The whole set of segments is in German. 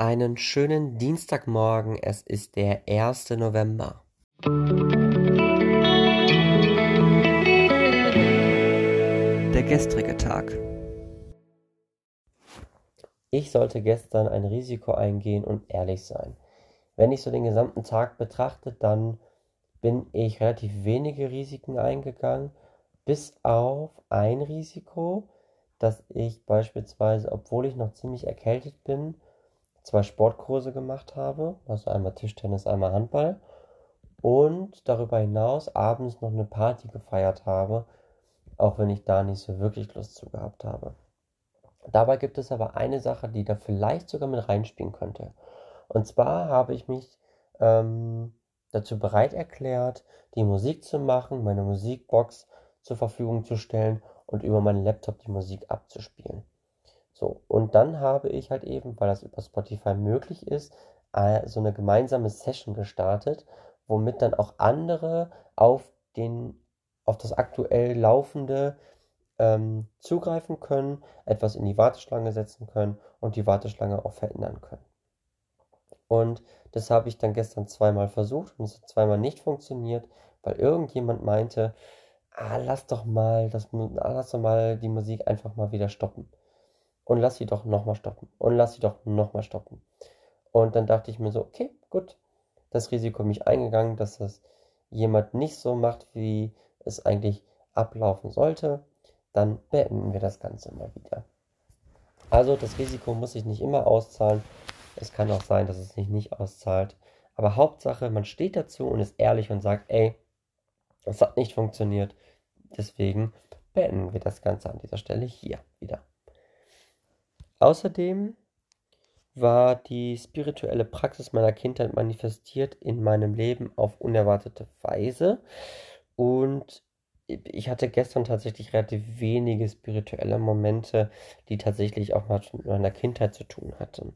Einen schönen Dienstagmorgen, es ist der 1. November. Der gestrige Tag. Ich sollte gestern ein Risiko eingehen und ehrlich sein. Wenn ich so den gesamten Tag betrachte, dann bin ich relativ wenige Risiken eingegangen, bis auf ein Risiko, dass ich beispielsweise, obwohl ich noch ziemlich erkältet bin, zwei Sportkurse gemacht habe, also einmal Tischtennis, einmal Handball und darüber hinaus abends noch eine Party gefeiert habe, auch wenn ich da nicht so wirklich Lust zu gehabt habe. Dabei gibt es aber eine Sache, die da vielleicht sogar mit reinspielen könnte. Und zwar habe ich mich ähm, dazu bereit erklärt, die Musik zu machen, meine Musikbox zur Verfügung zu stellen und über meinen Laptop die Musik abzuspielen. So, und dann habe ich halt eben, weil das über Spotify möglich ist, äh, so eine gemeinsame Session gestartet, womit dann auch andere auf den, auf das aktuell laufende ähm, zugreifen können, etwas in die Warteschlange setzen können und die Warteschlange auch verändern können. Und das habe ich dann gestern zweimal versucht und es hat zweimal nicht funktioniert, weil irgendjemand meinte, ah, lass doch mal, das, lass doch mal die Musik einfach mal wieder stoppen und lass sie doch nochmal stoppen und lass sie doch nochmal stoppen. Und dann dachte ich mir so, okay, gut, das Risiko mich eingegangen, dass das jemand nicht so macht, wie es eigentlich ablaufen sollte, dann beenden wir das Ganze mal wieder. Also das Risiko muss sich nicht immer auszahlen. Es kann auch sein, dass es sich nicht auszahlt. Aber Hauptsache, man steht dazu und ist ehrlich und sagt, ey, das hat nicht funktioniert. Deswegen beenden wir das Ganze an dieser Stelle hier wieder. Außerdem war die spirituelle Praxis meiner Kindheit manifestiert in meinem Leben auf unerwartete Weise. Und ich hatte gestern tatsächlich relativ wenige spirituelle Momente, die tatsächlich auch mit meiner Kindheit zu tun hatten.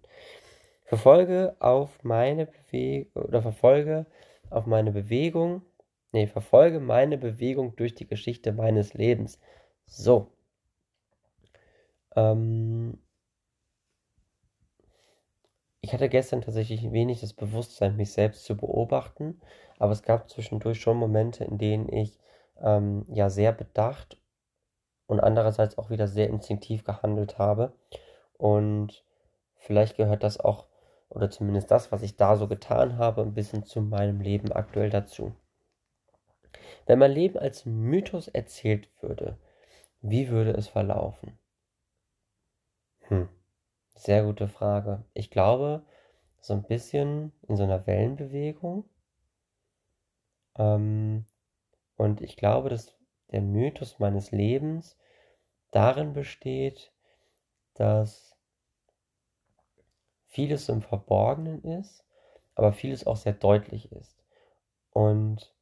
Verfolge auf meine Bewegung oder verfolge auf meine Bewegung, nee, verfolge meine Bewegung durch die Geschichte meines Lebens. So. Ähm, ich hatte gestern tatsächlich wenig das Bewusstsein, mich selbst zu beobachten, aber es gab zwischendurch schon Momente, in denen ich ähm, ja sehr bedacht und andererseits auch wieder sehr instinktiv gehandelt habe. Und vielleicht gehört das auch, oder zumindest das, was ich da so getan habe, ein bisschen zu meinem Leben aktuell dazu. Wenn mein Leben als Mythos erzählt würde, wie würde es verlaufen? Hm. Sehr gute Frage. Ich glaube, so ein bisschen in so einer Wellenbewegung. Ähm, und ich glaube, dass der Mythos meines Lebens darin besteht, dass vieles im Verborgenen ist, aber vieles auch sehr deutlich ist. Und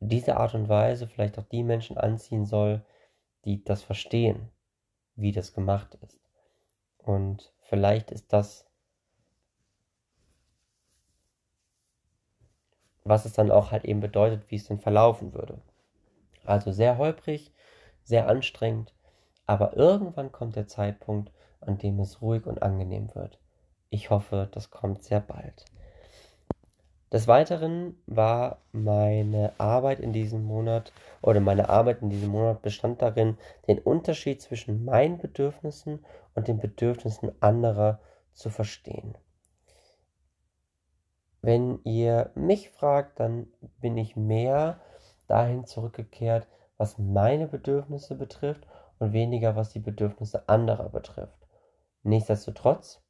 diese Art und Weise vielleicht auch die Menschen anziehen soll, die das verstehen wie das gemacht ist. Und vielleicht ist das, was es dann auch halt eben bedeutet, wie es denn verlaufen würde. Also sehr holprig, sehr anstrengend, aber irgendwann kommt der Zeitpunkt, an dem es ruhig und angenehm wird. Ich hoffe, das kommt sehr bald. Des Weiteren war meine Arbeit in diesem Monat oder meine Arbeit in diesem Monat bestand darin, den Unterschied zwischen meinen Bedürfnissen und den Bedürfnissen anderer zu verstehen. Wenn ihr mich fragt, dann bin ich mehr dahin zurückgekehrt, was meine Bedürfnisse betrifft und weniger was die Bedürfnisse anderer betrifft. Nichtsdestotrotz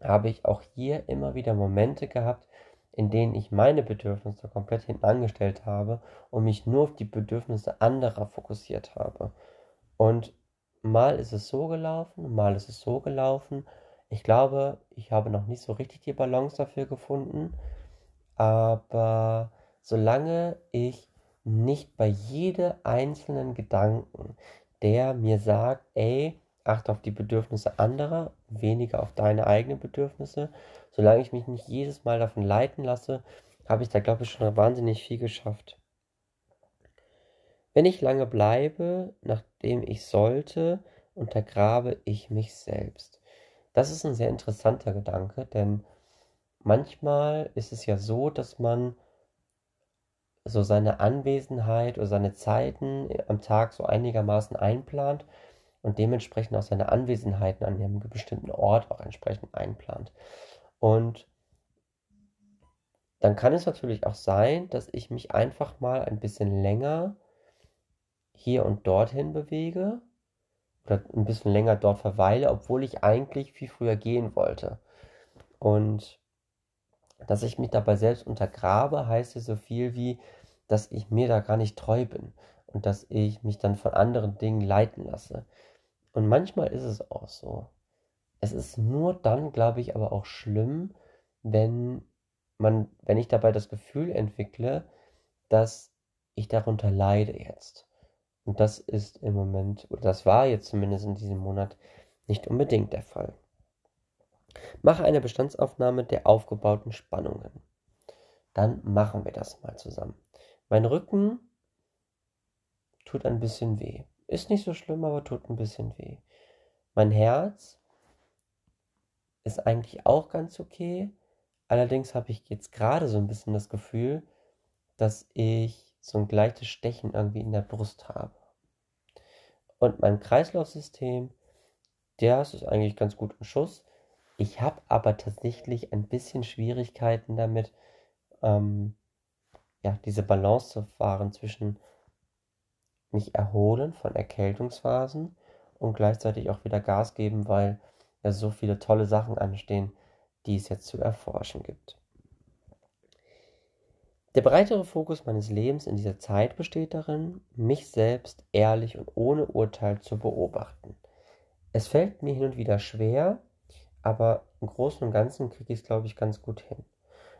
habe ich auch hier immer wieder Momente gehabt, in denen ich meine Bedürfnisse komplett hinten angestellt habe und mich nur auf die Bedürfnisse anderer fokussiert habe. Und mal ist es so gelaufen, mal ist es so gelaufen. Ich glaube, ich habe noch nicht so richtig die Balance dafür gefunden. Aber solange ich nicht bei jedem einzelnen Gedanken, der mir sagt, ey, achte auf die Bedürfnisse anderer, weniger auf deine eigenen Bedürfnisse. Solange ich mich nicht jedes Mal davon leiten lasse, habe ich da, glaube ich, schon wahnsinnig viel geschafft. Wenn ich lange bleibe, nachdem ich sollte, untergrabe ich mich selbst. Das ist ein sehr interessanter Gedanke, denn manchmal ist es ja so, dass man so seine Anwesenheit oder seine Zeiten am Tag so einigermaßen einplant und dementsprechend auch seine Anwesenheiten an einem bestimmten Ort auch entsprechend einplant. Und dann kann es natürlich auch sein, dass ich mich einfach mal ein bisschen länger hier und dorthin bewege oder ein bisschen länger dort verweile, obwohl ich eigentlich viel früher gehen wollte. Und dass ich mich dabei selbst untergrabe, heißt ja so viel wie, dass ich mir da gar nicht treu bin und dass ich mich dann von anderen Dingen leiten lasse. Und manchmal ist es auch so. Es ist nur dann, glaube ich, aber auch schlimm, wenn man, wenn ich dabei das Gefühl entwickle, dass ich darunter leide jetzt. Und das ist im Moment, oder das war jetzt zumindest in diesem Monat nicht unbedingt der Fall. Mache eine Bestandsaufnahme der aufgebauten Spannungen. Dann machen wir das mal zusammen. Mein Rücken tut ein bisschen weh. Ist nicht so schlimm, aber tut ein bisschen weh. Mein Herz ist eigentlich auch ganz okay. Allerdings habe ich jetzt gerade so ein bisschen das Gefühl, dass ich so ein gleiches Stechen irgendwie in der Brust habe. Und mein Kreislaufsystem, der ist eigentlich ganz gut im Schuss. Ich habe aber tatsächlich ein bisschen Schwierigkeiten damit, ähm, ja, diese Balance zu fahren zwischen mich erholen von Erkältungsphasen und gleichzeitig auch wieder Gas geben, weil ja so viele tolle Sachen anstehen, die es jetzt zu erforschen gibt. Der breitere Fokus meines Lebens in dieser Zeit besteht darin, mich selbst ehrlich und ohne Urteil zu beobachten. Es fällt mir hin und wieder schwer, aber im Großen und Ganzen kriege ich es, glaube ich, ganz gut hin.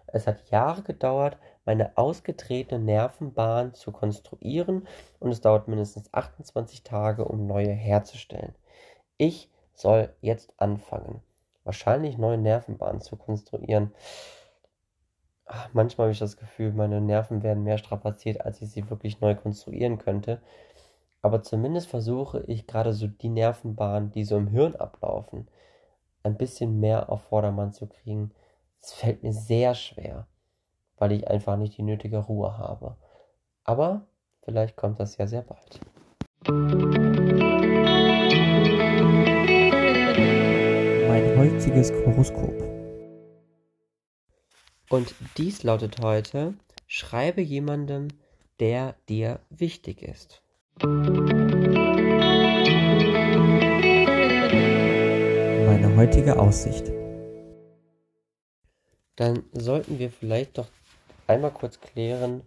Es hat Jahre gedauert, meine ausgetretene Nervenbahn zu konstruieren und es dauert mindestens 28 Tage, um neue herzustellen. Ich soll jetzt anfangen, wahrscheinlich neue Nervenbahnen zu konstruieren manchmal habe ich das Gefühl, meine Nerven werden mehr strapaziert, als ich sie wirklich neu konstruieren könnte. Aber zumindest versuche ich gerade so die Nervenbahnen, die so im Hirn ablaufen, ein bisschen mehr auf Vordermann zu kriegen. Es fällt mir sehr schwer, weil ich einfach nicht die nötige Ruhe habe. Aber vielleicht kommt das ja sehr bald. Mein heutiges Horoskop. Und dies lautet heute, schreibe jemandem, der dir wichtig ist. Meine heutige Aussicht. Dann sollten wir vielleicht doch einmal kurz klären,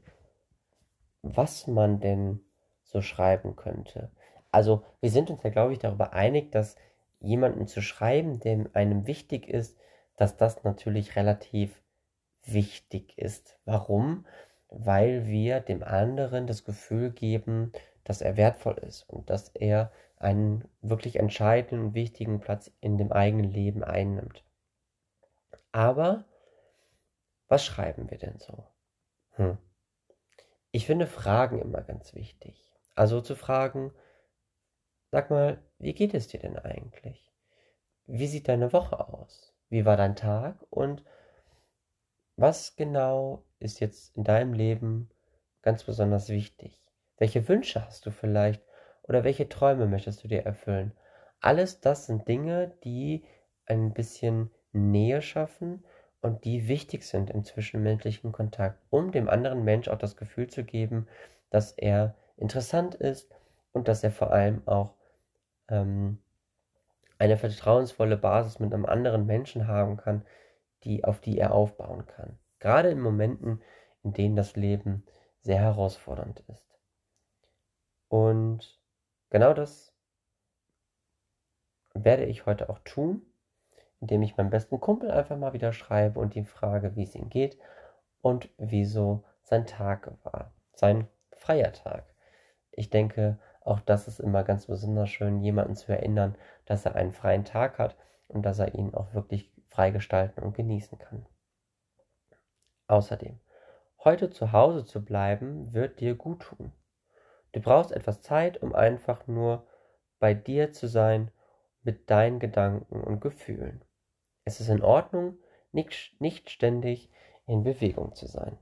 was man denn so schreiben könnte. Also wir sind uns ja, glaube ich, darüber einig, dass jemandem zu schreiben, dem einem wichtig ist, dass das natürlich relativ wichtig ist. Warum? Weil wir dem anderen das Gefühl geben, dass er wertvoll ist und dass er einen wirklich entscheidenden und wichtigen Platz in dem eigenen Leben einnimmt. Aber was schreiben wir denn so? Hm. Ich finde Fragen immer ganz wichtig. Also zu fragen, sag mal, wie geht es dir denn eigentlich? Wie sieht deine Woche aus? Wie war dein Tag? Und was genau ist jetzt in deinem Leben ganz besonders wichtig? Welche Wünsche hast du vielleicht oder welche Träume möchtest du dir erfüllen? Alles das sind Dinge, die ein bisschen Nähe schaffen und die wichtig sind im zwischenmenschlichen Kontakt, um dem anderen Mensch auch das Gefühl zu geben, dass er interessant ist und dass er vor allem auch ähm, eine vertrauensvolle Basis mit einem anderen Menschen haben kann, die, auf die er aufbauen kann. Gerade in Momenten, in denen das Leben sehr herausfordernd ist. Und genau das werde ich heute auch tun, indem ich meinem besten Kumpel einfach mal wieder schreibe und ihn frage, wie es ihm geht und wieso sein Tag war, sein freier Tag. Ich denke, auch das ist immer ganz besonders schön, jemanden zu erinnern, dass er einen freien Tag hat und dass er ihn auch wirklich freigestalten und genießen kann. Außerdem, heute zu Hause zu bleiben, wird dir gut tun. Du brauchst etwas Zeit, um einfach nur bei dir zu sein, mit deinen Gedanken und Gefühlen. Es ist in Ordnung, nicht, nicht ständig in Bewegung zu sein.